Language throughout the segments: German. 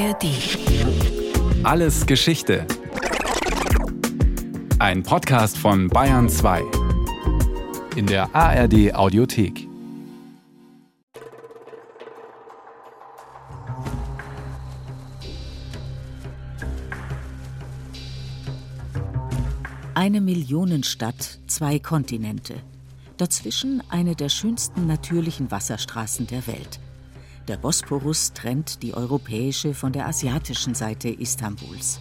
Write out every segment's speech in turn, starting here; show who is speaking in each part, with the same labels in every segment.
Speaker 1: ARD.
Speaker 2: Alles Geschichte. Ein Podcast von Bayern 2. In der ARD Audiothek.
Speaker 3: Eine Millionenstadt, zwei Kontinente. Dazwischen eine der schönsten natürlichen Wasserstraßen der Welt. Der Bosporus trennt die europäische von der asiatischen Seite Istanbuls.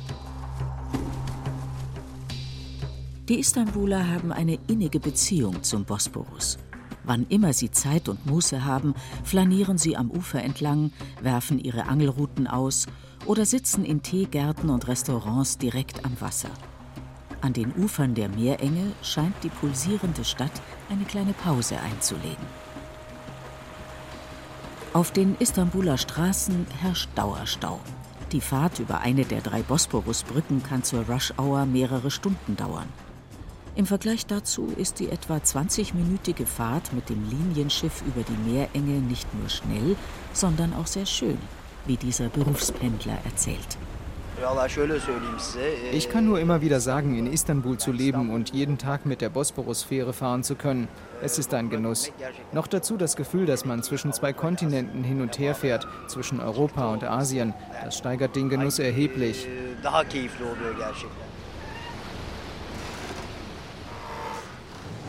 Speaker 3: Die Istanbuler haben eine innige Beziehung zum Bosporus. Wann immer sie Zeit und Muße haben, flanieren sie am Ufer entlang, werfen ihre Angelruten aus oder sitzen in Teegärten und Restaurants direkt am Wasser. An den Ufern der Meerenge scheint die pulsierende Stadt eine kleine Pause einzulegen. Auf den Istanbuler Straßen herrscht Dauerstau. Die Fahrt über eine der drei Bosporusbrücken kann zur Rush-Hour mehrere Stunden dauern. Im Vergleich dazu ist die etwa 20-minütige Fahrt mit dem Linienschiff über die Meerenge nicht nur schnell, sondern auch sehr schön, wie dieser Berufspendler erzählt.
Speaker 4: Ich kann nur immer wieder sagen, in Istanbul zu leben und jeden Tag mit der Bosporus-Fähre fahren zu können. Es ist ein Genuss. Noch dazu das Gefühl, dass man zwischen zwei Kontinenten hin und her fährt, zwischen Europa und Asien. Das steigert den Genuss erheblich.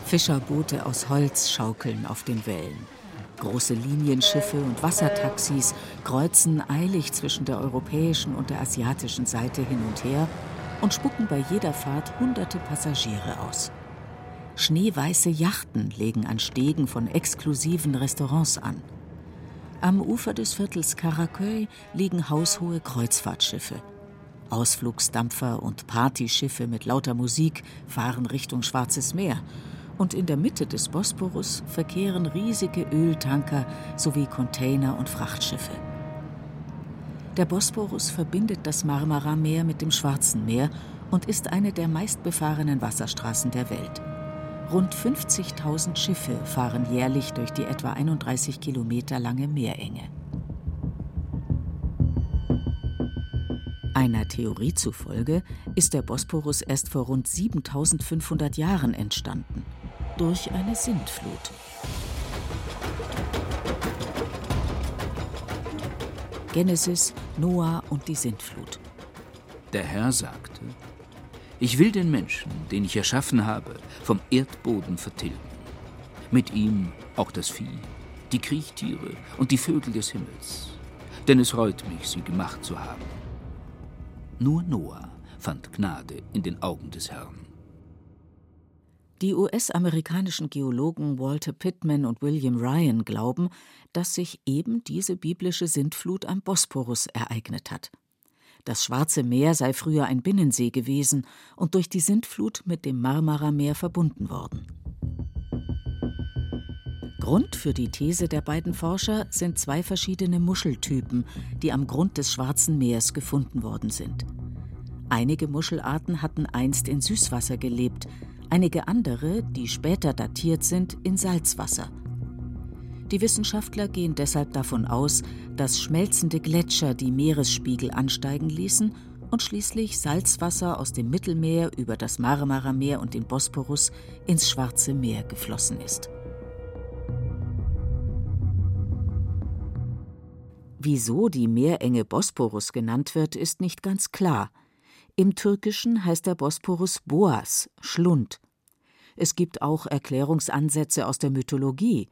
Speaker 3: Fischerboote aus Holz schaukeln auf den Wellen. Große Linienschiffe und Wassertaxis kreuzen eilig zwischen der europäischen und der asiatischen Seite hin und her und spucken bei jeder Fahrt hunderte Passagiere aus. Schneeweiße Yachten legen an Stegen von exklusiven Restaurants an. Am Ufer des Viertels Karaköy liegen haushohe Kreuzfahrtschiffe. Ausflugsdampfer und Partyschiffe mit lauter Musik fahren Richtung Schwarzes Meer und in der Mitte des Bosporus verkehren riesige Öltanker sowie Container und Frachtschiffe. Der Bosporus verbindet das Marmara-Meer mit dem Schwarzen Meer und ist eine der meistbefahrenen Wasserstraßen der Welt. Rund 50.000 Schiffe fahren jährlich durch die etwa 31 Kilometer lange Meerenge. Einer Theorie zufolge ist der Bosporus erst vor rund 7500 Jahren entstanden durch eine Sintflut. Genesis, Noah und die Sintflut.
Speaker 5: Der Herr sagte, ich will den Menschen, den ich erschaffen habe, vom Erdboden vertilgen. Mit ihm auch das Vieh, die Kriechtiere und die Vögel des Himmels. Denn es reut mich, sie gemacht zu haben. Nur Noah fand Gnade in den Augen des Herrn.
Speaker 3: Die US-amerikanischen Geologen Walter Pittman und William Ryan glauben, dass sich eben diese biblische Sintflut am Bosporus ereignet hat. Das Schwarze Meer sei früher ein Binnensee gewesen und durch die Sintflut mit dem Marmara-Meer verbunden worden. Grund für die These der beiden Forscher sind zwei verschiedene Muscheltypen, die am Grund des Schwarzen Meers gefunden worden sind. Einige Muschelarten hatten einst in Süßwasser gelebt, einige andere, die später datiert sind, in Salzwasser. Die Wissenschaftler gehen deshalb davon aus, dass schmelzende Gletscher die Meeresspiegel ansteigen ließen und schließlich Salzwasser aus dem Mittelmeer über das Marmara-Meer und den Bosporus ins Schwarze Meer geflossen ist. Wieso die Meerenge Bosporus genannt wird, ist nicht ganz klar. Im Türkischen heißt der Bosporus Boas, Schlund. Es gibt auch Erklärungsansätze aus der Mythologie.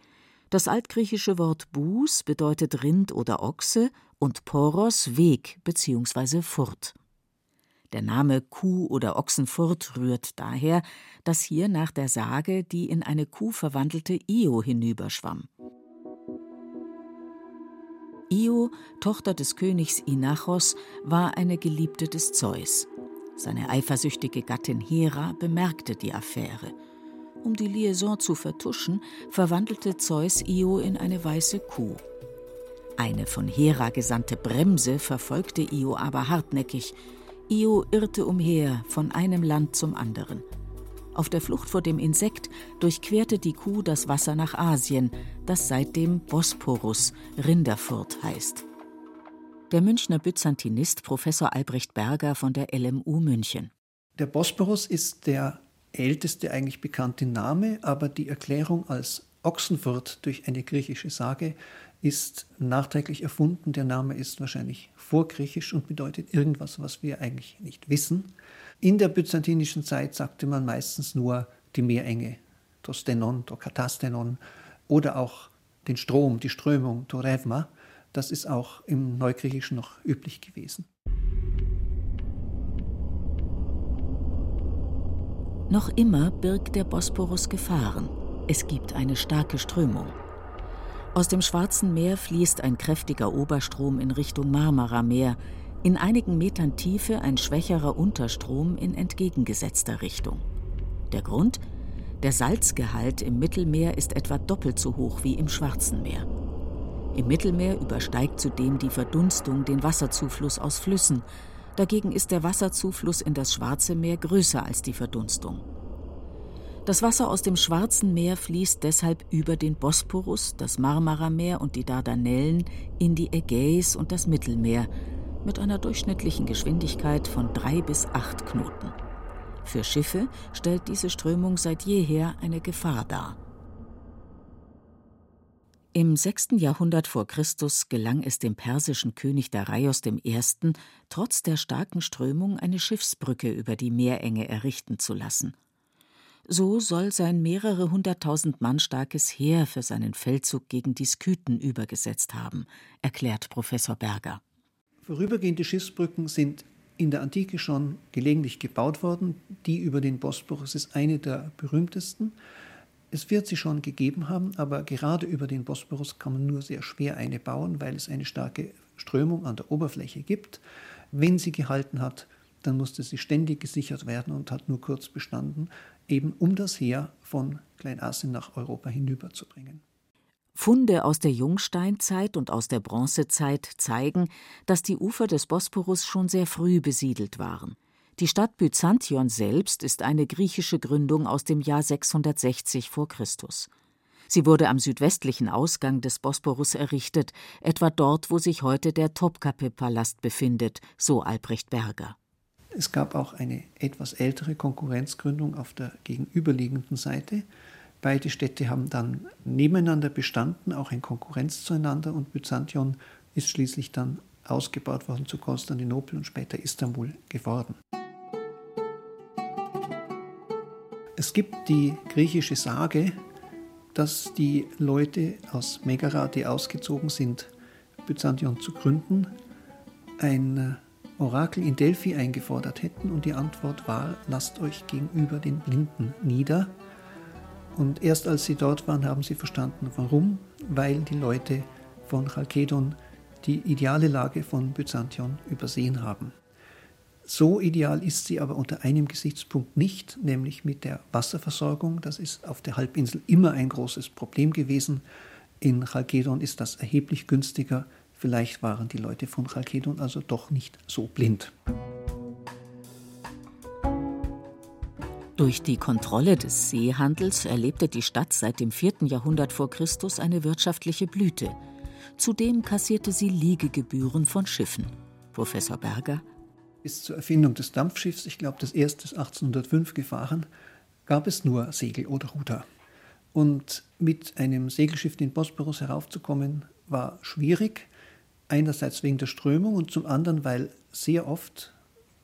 Speaker 3: Das altgriechische Wort Bus bedeutet Rind oder Ochse und Poros Weg bzw. Furt. Der Name Kuh oder Ochsenfurt rührt daher, dass hier nach der Sage die in eine Kuh verwandelte Io hinüberschwamm. Tochter des Königs Inachos, war eine Geliebte des Zeus. Seine eifersüchtige Gattin Hera bemerkte die Affäre. Um die Liaison zu vertuschen, verwandelte Zeus Io in eine weiße Kuh. Eine von Hera gesandte Bremse verfolgte Io aber hartnäckig. Io irrte umher von einem Land zum anderen. Auf der Flucht vor dem Insekt durchquerte die Kuh das Wasser nach Asien, das seitdem Bosporus, Rinderfurt heißt. Der Münchner Byzantinist Professor Albrecht Berger von der LMU München.
Speaker 1: Der Bosporus ist der älteste eigentlich bekannte Name, aber die Erklärung als Ochsenfurt durch eine griechische Sage ist nachträglich erfunden. Der Name ist wahrscheinlich vorgriechisch und bedeutet irgendwas, was wir eigentlich nicht wissen. In der byzantinischen Zeit sagte man meistens nur die Meerenge, to Stenon, to Katastenon, oder auch den Strom, die Strömung, to Revma. Das ist auch im Neugriechischen noch üblich gewesen.
Speaker 3: Noch immer birgt der Bosporus Gefahren. Es gibt eine starke Strömung. Aus dem Schwarzen Meer fließt ein kräftiger Oberstrom in Richtung Marmarameer, in einigen Metern Tiefe ein schwächerer Unterstrom in entgegengesetzter Richtung. Der Grund? Der Salzgehalt im Mittelmeer ist etwa doppelt so hoch wie im Schwarzen Meer. Im Mittelmeer übersteigt zudem die Verdunstung den Wasserzufluss aus Flüssen. Dagegen ist der Wasserzufluss in das Schwarze Meer größer als die Verdunstung. Das Wasser aus dem Schwarzen Meer fließt deshalb über den Bosporus, das Marmarameer und die Dardanellen in die Ägäis und das Mittelmeer mit einer durchschnittlichen Geschwindigkeit von drei bis acht Knoten. Für Schiffe stellt diese Strömung seit jeher eine Gefahr dar. Im 6. Jahrhundert vor Christus gelang es dem persischen König Darius I., trotz der starken Strömung eine Schiffsbrücke über die Meerenge errichten zu lassen. So soll sein mehrere hunderttausend Mann starkes Heer für seinen Feldzug gegen die Skythen übergesetzt haben, erklärt Professor Berger.
Speaker 1: Vorübergehende Schiffsbrücken sind in der Antike schon gelegentlich gebaut worden. Die über den Bosporus ist eine der berühmtesten. Es wird sie schon gegeben haben, aber gerade über den Bosporus kann man nur sehr schwer eine bauen, weil es eine starke Strömung an der Oberfläche gibt. Wenn sie gehalten hat, dann musste sie ständig gesichert werden und hat nur kurz bestanden, eben um das Heer von Kleinasien nach Europa hinüberzubringen.
Speaker 3: Funde aus der Jungsteinzeit und aus der Bronzezeit zeigen, dass die Ufer des Bosporus schon sehr früh besiedelt waren. Die Stadt Byzantion selbst ist eine griechische Gründung aus dem Jahr 660 v. Chr. Sie wurde am südwestlichen Ausgang des Bosporus errichtet, etwa dort, wo sich heute der Topkapi-Palast befindet, so Albrecht Berger.
Speaker 1: Es gab auch eine etwas ältere Konkurrenzgründung auf der gegenüberliegenden Seite. Beide Städte haben dann nebeneinander bestanden, auch in Konkurrenz zueinander, und Byzantion ist schließlich dann ausgebaut worden zu Konstantinopel und später Istanbul geworden. Es gibt die griechische Sage, dass die Leute aus Megara, die ausgezogen sind, Byzantion zu gründen, ein Orakel in Delphi eingefordert hätten und die Antwort war, lasst euch gegenüber den Blinden nieder. Und erst als sie dort waren, haben sie verstanden, warum, weil die Leute von Chalkedon die ideale Lage von Byzantion übersehen haben. So ideal ist sie aber unter einem Gesichtspunkt nicht, nämlich mit der Wasserversorgung. Das ist auf der Halbinsel immer ein großes Problem gewesen. In Chalkedon ist das erheblich günstiger. Vielleicht waren die Leute von Chalkedon also doch nicht so blind.
Speaker 3: Durch die Kontrolle des Seehandels erlebte die Stadt seit dem 4. Jahrhundert vor Christus eine wirtschaftliche Blüte. Zudem kassierte sie Liegegebühren von Schiffen. Professor Berger.
Speaker 1: Bis zur Erfindung des Dampfschiffs, ich glaube das erste 1805 gefahren, gab es nur Segel oder Ruder. Und mit einem Segelschiff den Bosporus heraufzukommen, war schwierig. Einerseits wegen der Strömung und zum anderen, weil sehr oft,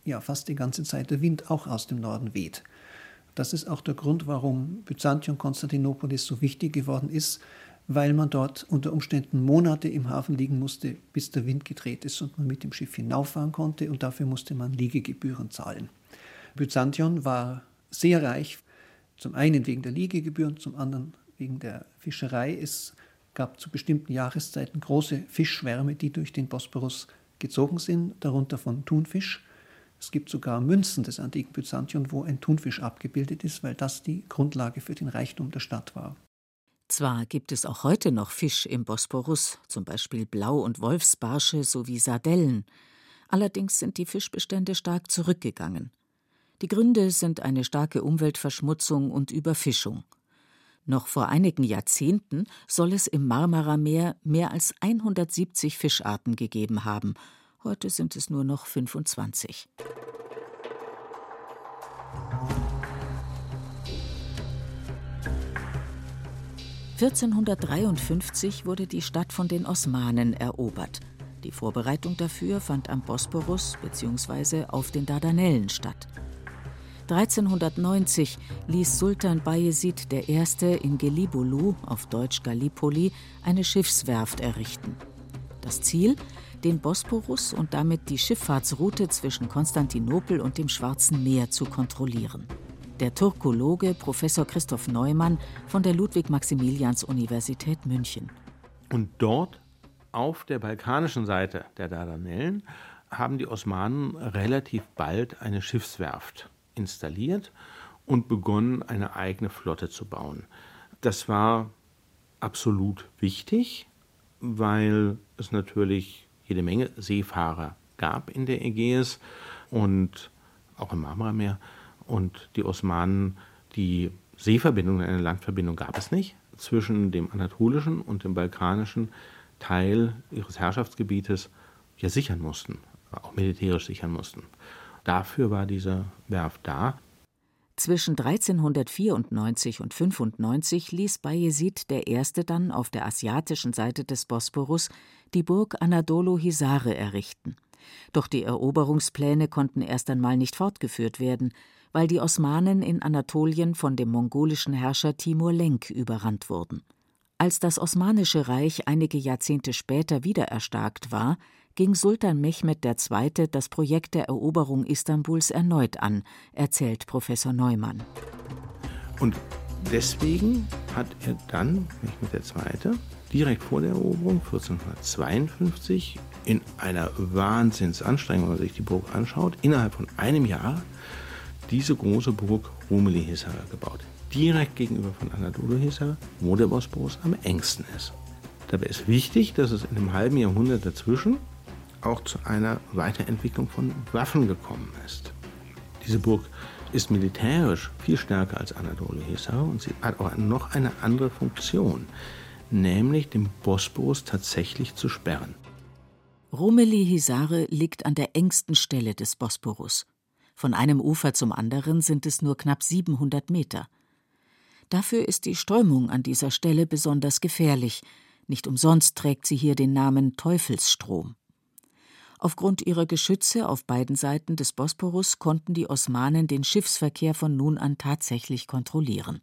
Speaker 1: ja fast die ganze Zeit, der Wind auch aus dem Norden weht. Das ist auch der Grund, warum Byzantium Konstantinopolis so wichtig geworden ist, weil man dort unter Umständen Monate im Hafen liegen musste, bis der Wind gedreht ist und man mit dem Schiff hinauffahren konnte und dafür musste man Liegegebühren zahlen. Byzantion war sehr reich, zum einen wegen der Liegegebühren, zum anderen wegen der Fischerei. Es gab zu bestimmten Jahreszeiten große Fischschwärme, die durch den Bosporus gezogen sind, darunter von Thunfisch. Es gibt sogar Münzen des antiken Byzantion, wo ein Thunfisch abgebildet ist, weil das die Grundlage für den Reichtum der Stadt war.
Speaker 3: Zwar gibt es auch heute noch Fisch im Bosporus, zum Beispiel Blau- und Wolfsbarsche sowie Sardellen. Allerdings sind die Fischbestände stark zurückgegangen. Die Gründe sind eine starke Umweltverschmutzung und Überfischung. Noch vor einigen Jahrzehnten soll es im Marmarameer mehr als 170 Fischarten gegeben haben. Heute sind es nur noch 25. 1453 wurde die Stadt von den Osmanen erobert. Die Vorbereitung dafür fand am Bosporus bzw. auf den Dardanellen statt. 1390 ließ Sultan Bayezid I. in Gelibolu, auf Deutsch Gallipoli, eine Schiffswerft errichten. Das Ziel? Den Bosporus und damit die Schifffahrtsroute zwischen Konstantinopel und dem Schwarzen Meer zu kontrollieren der Turkologe Professor Christoph Neumann von der Ludwig-Maximilians-Universität München.
Speaker 6: Und dort auf der balkanischen Seite der Dardanellen haben die Osmanen relativ bald eine Schiffswerft installiert und begonnen, eine eigene Flotte zu bauen. Das war absolut wichtig, weil es natürlich jede Menge Seefahrer gab in der Ägäis und auch im Marmarameer und die Osmanen, die Seeverbindung, eine Landverbindung gab es nicht zwischen dem anatolischen und dem balkanischen Teil ihres Herrschaftsgebietes ja sichern mussten, auch militärisch sichern mussten. Dafür war diese Werft da.
Speaker 3: Zwischen 1394 und 95 ließ Bayezid I. dann auf der asiatischen Seite des Bosporus die Burg Anadolu Hisare errichten. Doch die Eroberungspläne konnten erst einmal nicht fortgeführt werden, weil die Osmanen in Anatolien von dem mongolischen Herrscher Timur Lenk überrannt wurden. Als das Osmanische Reich einige Jahrzehnte später wieder erstarkt war, ging Sultan Mehmed II. das Projekt der Eroberung Istanbuls erneut an, erzählt Professor Neumann.
Speaker 6: Und deswegen hat er dann, Mehmed II., direkt vor der Eroberung 1452 in einer Wahnsinnsanstrengung, wenn man sich die Burg anschaut, innerhalb von einem Jahr diese große Burg Rumeli Hisar gebaut. Direkt gegenüber von Anadolu Hisar, wo der Bosporus am engsten ist. Dabei ist wichtig, dass es in einem halben Jahrhundert dazwischen auch zu einer Weiterentwicklung von Waffen gekommen ist. Diese Burg ist militärisch viel stärker als Anadolu Hisar und sie hat auch noch eine andere Funktion, nämlich den Bosporus tatsächlich zu sperren.
Speaker 3: Rumeli Hisare liegt an der engsten Stelle des Bosporus. Von einem Ufer zum anderen sind es nur knapp 700 Meter. Dafür ist die Strömung an dieser Stelle besonders gefährlich. Nicht umsonst trägt sie hier den Namen Teufelsstrom. Aufgrund ihrer Geschütze auf beiden Seiten des Bosporus konnten die Osmanen den Schiffsverkehr von nun an tatsächlich kontrollieren.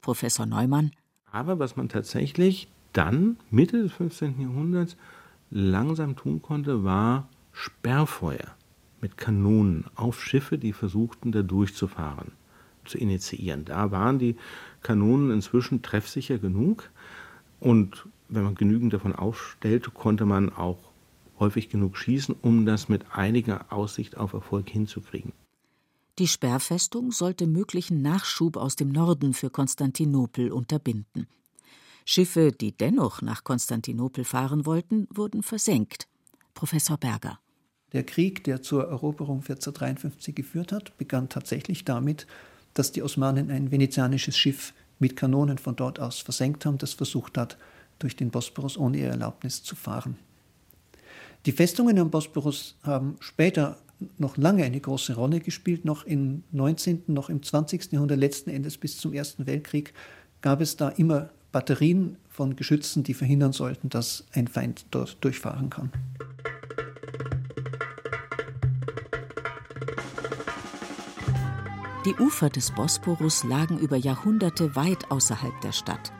Speaker 3: Professor Neumann.
Speaker 6: Aber was man tatsächlich dann, Mitte des 15. Jahrhunderts, langsam tun konnte, war Sperrfeuer mit Kanonen auf Schiffe, die versuchten, da durchzufahren, zu initiieren. Da waren die Kanonen inzwischen treffsicher genug und wenn man genügend davon aufstellte, konnte man auch häufig genug schießen, um das mit einiger Aussicht auf Erfolg hinzukriegen.
Speaker 3: Die Sperrfestung sollte möglichen Nachschub aus dem Norden für Konstantinopel unterbinden. Schiffe, die dennoch nach Konstantinopel fahren wollten, wurden versenkt. Professor Berger.
Speaker 1: Der Krieg, der zur Eroberung 1453 geführt hat, begann tatsächlich damit, dass die Osmanen ein venezianisches Schiff mit Kanonen von dort aus versenkt haben, das versucht hat, durch den Bosporus ohne ihre Erlaubnis zu fahren. Die Festungen am Bosporus haben später noch lange eine große Rolle gespielt. Noch im 19., noch im 20. Jahrhundert, letzten Endes bis zum Ersten Weltkrieg, gab es da immer Batterien von Geschützen, die verhindern sollten, dass ein Feind dort durchfahren kann.
Speaker 3: Die Ufer des Bosporus lagen über Jahrhunderte weit außerhalb der Stadt.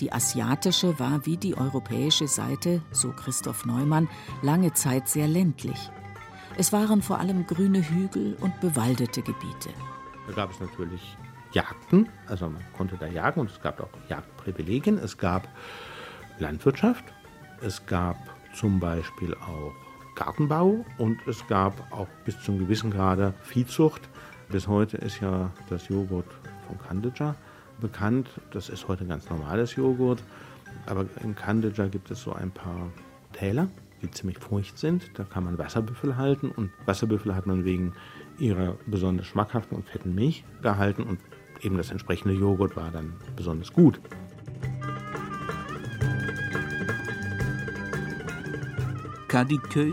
Speaker 3: Die asiatische war wie die europäische Seite, so Christoph Neumann, lange Zeit sehr ländlich. Es waren vor allem grüne Hügel und bewaldete Gebiete.
Speaker 6: Da gab es natürlich Jagden, also man konnte da jagen und es gab auch Jagdprivilegien. Es gab Landwirtschaft, es gab zum Beispiel auch Gartenbau und es gab auch bis zum gewissen Grade Viehzucht. Bis heute ist ja das Joghurt von Kandija bekannt. Das ist heute ganz normales Joghurt. Aber in Kandija gibt es so ein paar Täler, die ziemlich feucht sind. Da kann man Wasserbüffel halten. Und Wasserbüffel hat man wegen ihrer besonders schmackhaften und fetten Milch gehalten. Und eben das entsprechende Joghurt war dann besonders gut.
Speaker 5: Kadiköy,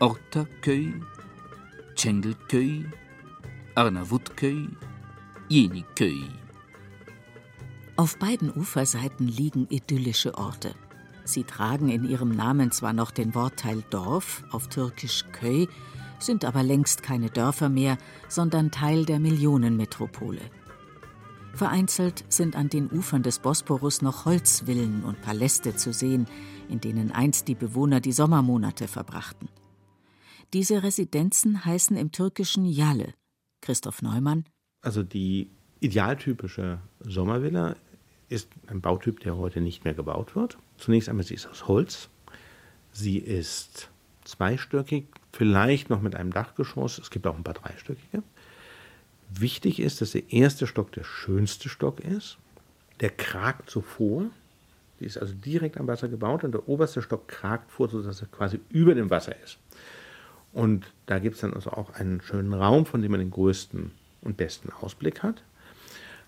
Speaker 5: Ortaköy, Çengelköy, Arnavutköy, Yeniköy.
Speaker 3: Auf beiden Uferseiten liegen idyllische Orte. Sie tragen in ihrem Namen zwar noch den Wortteil Dorf, auf Türkisch Köy, sind aber längst keine Dörfer mehr, sondern Teil der Millionenmetropole. Vereinzelt sind an den Ufern des Bosporus noch Holzvillen und Paläste zu sehen, in denen einst die Bewohner die Sommermonate verbrachten. Diese Residenzen heißen im Türkischen Yalle. Christoph Neumann.
Speaker 6: Also die idealtypische Sommervilla ist ein Bautyp, der heute nicht mehr gebaut wird. Zunächst einmal, sie ist aus Holz. Sie ist zweistöckig, vielleicht noch mit einem Dachgeschoss. Es gibt auch ein paar dreistöckige. Wichtig ist, dass der erste Stock der schönste Stock ist. Der kragt so vor. Die ist also direkt am Wasser gebaut und der oberste Stock kragt vor, sodass er quasi über dem Wasser ist. Und da gibt es dann also auch einen schönen Raum, von dem man den größten und besten Ausblick hat.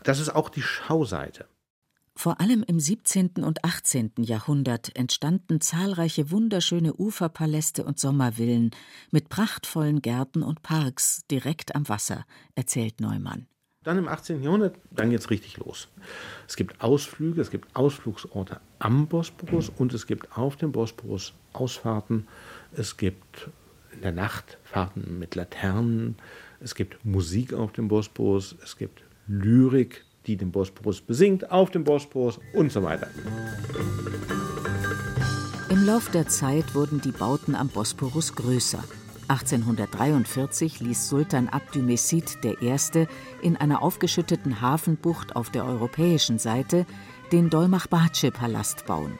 Speaker 6: Das ist auch die Schauseite.
Speaker 3: Vor allem im 17. und 18. Jahrhundert entstanden zahlreiche wunderschöne Uferpaläste und Sommervillen mit prachtvollen Gärten und Parks direkt am Wasser, erzählt Neumann.
Speaker 6: Dann im 18. Jahrhundert, dann geht es richtig los. Es gibt Ausflüge, es gibt Ausflugsorte am Bosporus und es gibt auf dem Bosporus Ausfahrten. Es gibt in der Nacht Fahrten mit Laternen. Es gibt Musik auf dem Bosporus. Es gibt Lyrik, die den Bosporus besingt, auf dem Bosporus und so weiter.
Speaker 3: Im Lauf der Zeit wurden die Bauten am Bosporus größer. 1843 ließ Sultan Abdülmesid I. in einer aufgeschütteten Hafenbucht auf der europäischen Seite den Dolmach-Batsche-Palast bauen.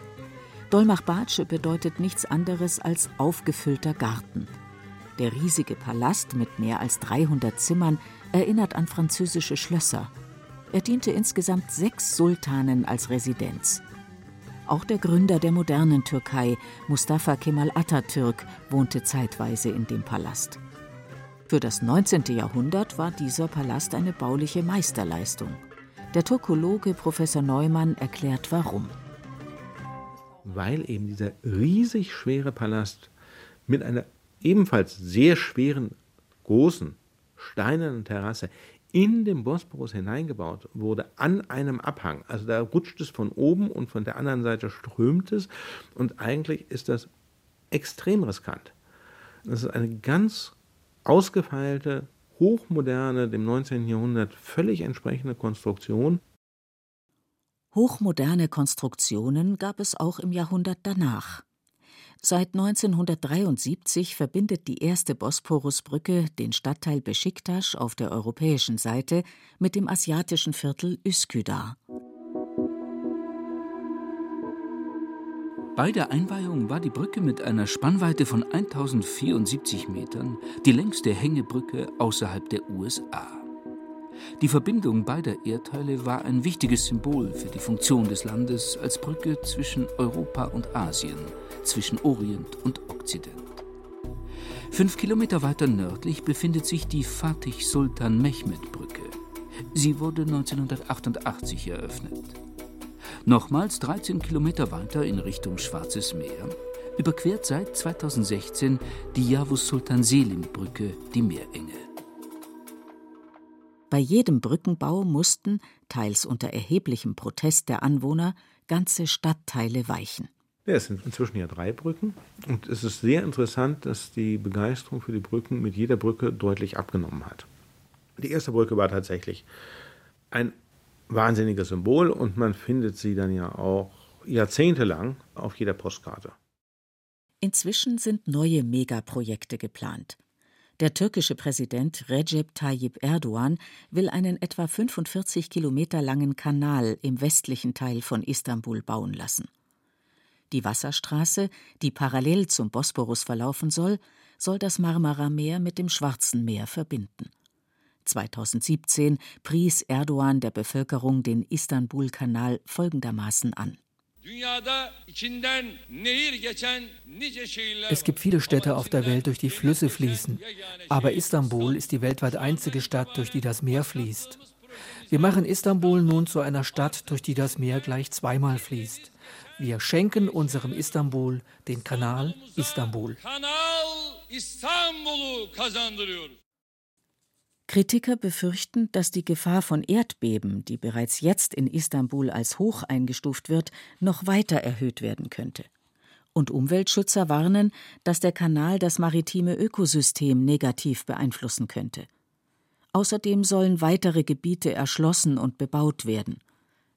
Speaker 3: Dolmach-Batsche bedeutet nichts anderes als aufgefüllter Garten. Der riesige Palast mit mehr als 300 Zimmern erinnert an französische Schlösser. Er diente insgesamt sechs Sultanen als Residenz. Auch der Gründer der modernen Türkei, Mustafa Kemal Atatürk, wohnte zeitweise in dem Palast. Für das 19. Jahrhundert war dieser Palast eine bauliche Meisterleistung. Der Turkologe Professor Neumann erklärt warum.
Speaker 6: Weil eben dieser riesig schwere Palast mit einer ebenfalls sehr schweren, großen, steinernen Terrasse in den Bosporus hineingebaut wurde, an einem Abhang. Also da rutscht es von oben und von der anderen Seite strömt es. Und eigentlich ist das extrem riskant. Das ist eine ganz ausgefeilte, hochmoderne, dem 19. Jahrhundert völlig entsprechende Konstruktion.
Speaker 3: Hochmoderne Konstruktionen gab es auch im Jahrhundert danach. Seit 1973 verbindet die erste Bosporusbrücke den Stadtteil Besiktas auf der europäischen Seite mit dem asiatischen Viertel Üsküdar.
Speaker 5: Bei der Einweihung war die Brücke mit einer Spannweite von 1074 Metern die längste Hängebrücke außerhalb der USA. Die Verbindung beider Erdteile war ein wichtiges Symbol für die Funktion des Landes als Brücke zwischen Europa und Asien, zwischen Orient und Okzident. Fünf Kilometer weiter nördlich befindet sich die Fatih Sultan Mehmed Brücke. Sie wurde 1988 eröffnet. Nochmals 13 Kilometer weiter in Richtung Schwarzes Meer überquert seit 2016 die Yavuz Sultan Selim Brücke die Meerenge.
Speaker 3: Bei jedem Brückenbau mussten, teils unter erheblichem Protest der Anwohner, ganze Stadtteile weichen.
Speaker 6: Ja, es sind inzwischen ja drei Brücken. Und es ist sehr interessant, dass die Begeisterung für die Brücken mit jeder Brücke deutlich abgenommen hat. Die erste Brücke war tatsächlich ein wahnsinniges Symbol und man findet sie dann ja auch jahrzehntelang auf jeder Postkarte.
Speaker 3: Inzwischen sind neue Megaprojekte geplant. Der türkische Präsident Recep Tayyip Erdogan will einen etwa 45 Kilometer langen Kanal im westlichen Teil von Istanbul bauen lassen. Die Wasserstraße, die parallel zum Bosporus verlaufen soll, soll das Marmara-Meer mit dem Schwarzen Meer verbinden. 2017 pries Erdogan der Bevölkerung den Istanbul-Kanal folgendermaßen an.
Speaker 7: Es gibt viele Städte auf der Welt, durch die Flüsse fließen. Aber Istanbul ist die weltweit einzige Stadt, durch die das Meer fließt. Wir machen Istanbul nun zu einer Stadt, durch die das Meer gleich zweimal fließt. Wir schenken unserem Istanbul den Kanal Istanbul.
Speaker 3: Kritiker befürchten, dass die Gefahr von Erdbeben, die bereits jetzt in Istanbul als hoch eingestuft wird, noch weiter erhöht werden könnte. Und Umweltschützer warnen, dass der Kanal das maritime Ökosystem negativ beeinflussen könnte. Außerdem sollen weitere Gebiete erschlossen und bebaut werden.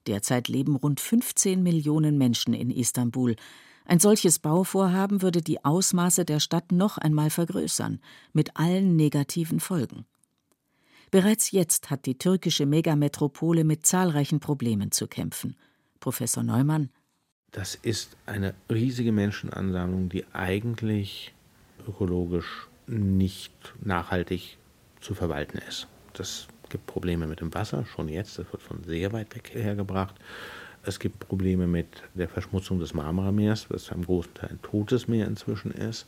Speaker 3: Derzeit leben rund 15 Millionen Menschen in Istanbul. Ein solches Bauvorhaben würde die Ausmaße der Stadt noch einmal vergrößern, mit allen negativen Folgen. Bereits jetzt hat die türkische Megametropole mit zahlreichen Problemen zu kämpfen. Professor Neumann.
Speaker 6: Das ist eine riesige Menschenansammlung, die eigentlich ökologisch nicht nachhaltig zu verwalten ist. Das gibt Probleme mit dem Wasser, schon jetzt, das wird von sehr weit weg hergebracht. Es gibt Probleme mit der Verschmutzung des Marmarameers, was am großen Teil ein totes Meer inzwischen ist.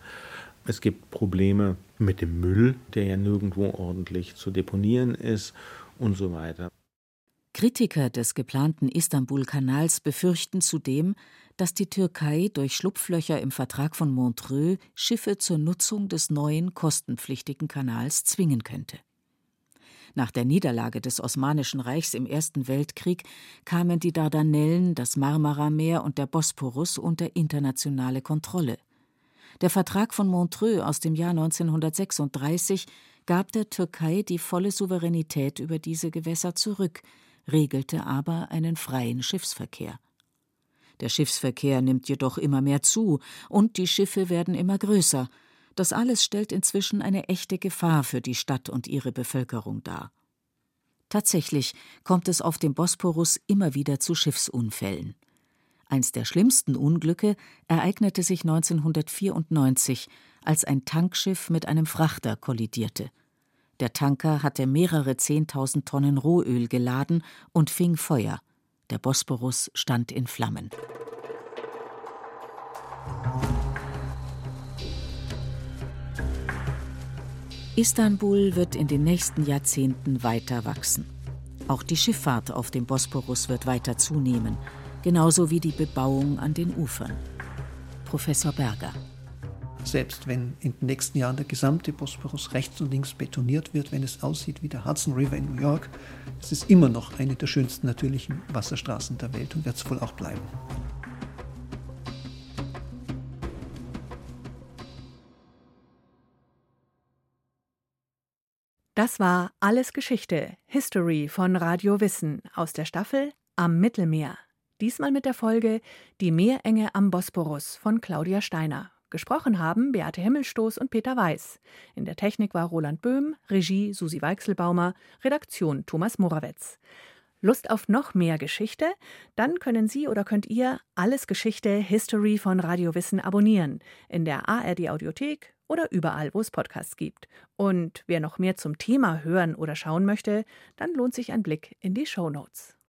Speaker 6: Es gibt Probleme mit dem Müll, der ja nirgendwo ordentlich zu deponieren ist und so weiter.
Speaker 3: Kritiker des geplanten Istanbul-Kanals befürchten zudem, dass die Türkei durch Schlupflöcher im Vertrag von Montreux Schiffe zur Nutzung des neuen kostenpflichtigen Kanals zwingen könnte. Nach der Niederlage des Osmanischen Reichs im Ersten Weltkrieg kamen die Dardanellen, das Marmarameer und der Bosporus unter internationale Kontrolle. Der Vertrag von Montreux aus dem Jahr 1936 gab der Türkei die volle Souveränität über diese Gewässer zurück, regelte aber einen freien Schiffsverkehr. Der Schiffsverkehr nimmt jedoch immer mehr zu und die Schiffe werden immer größer, das alles stellt inzwischen eine echte Gefahr für die Stadt und ihre Bevölkerung dar. Tatsächlich kommt es auf dem Bosporus immer wieder zu Schiffsunfällen. Eins der schlimmsten Unglücke ereignete sich 1994, als ein Tankschiff mit einem Frachter kollidierte. Der Tanker hatte mehrere Zehntausend Tonnen Rohöl geladen und fing Feuer. Der Bosporus stand in Flammen. Istanbul wird in den nächsten Jahrzehnten weiter wachsen. Auch die Schifffahrt auf dem Bosporus wird weiter zunehmen, genauso wie die Bebauung an den Ufern. Professor Berger.
Speaker 1: Selbst wenn in den nächsten Jahren der gesamte Bosporus rechts und links betoniert wird, wenn es aussieht wie der Hudson River in New York, es ist immer noch eine der schönsten natürlichen Wasserstraßen der Welt und wird es wohl auch bleiben.
Speaker 8: Das war Alles Geschichte, History von Radio Wissen aus der Staffel Am Mittelmeer. Diesmal mit der Folge Die Meerenge am Bosporus von Claudia Steiner. Gesprochen haben Beate Himmelstoß und Peter Weiß. In der Technik war Roland Böhm, Regie Susi Weichselbaumer, Redaktion Thomas Morawetz. Lust auf noch mehr Geschichte? Dann können Sie oder könnt ihr Alles Geschichte History von Radio Wissen abonnieren in der ARD Audiothek oder überall, wo es Podcasts gibt. Und wer noch mehr zum Thema hören oder schauen möchte, dann lohnt sich ein Blick in die Show Notes.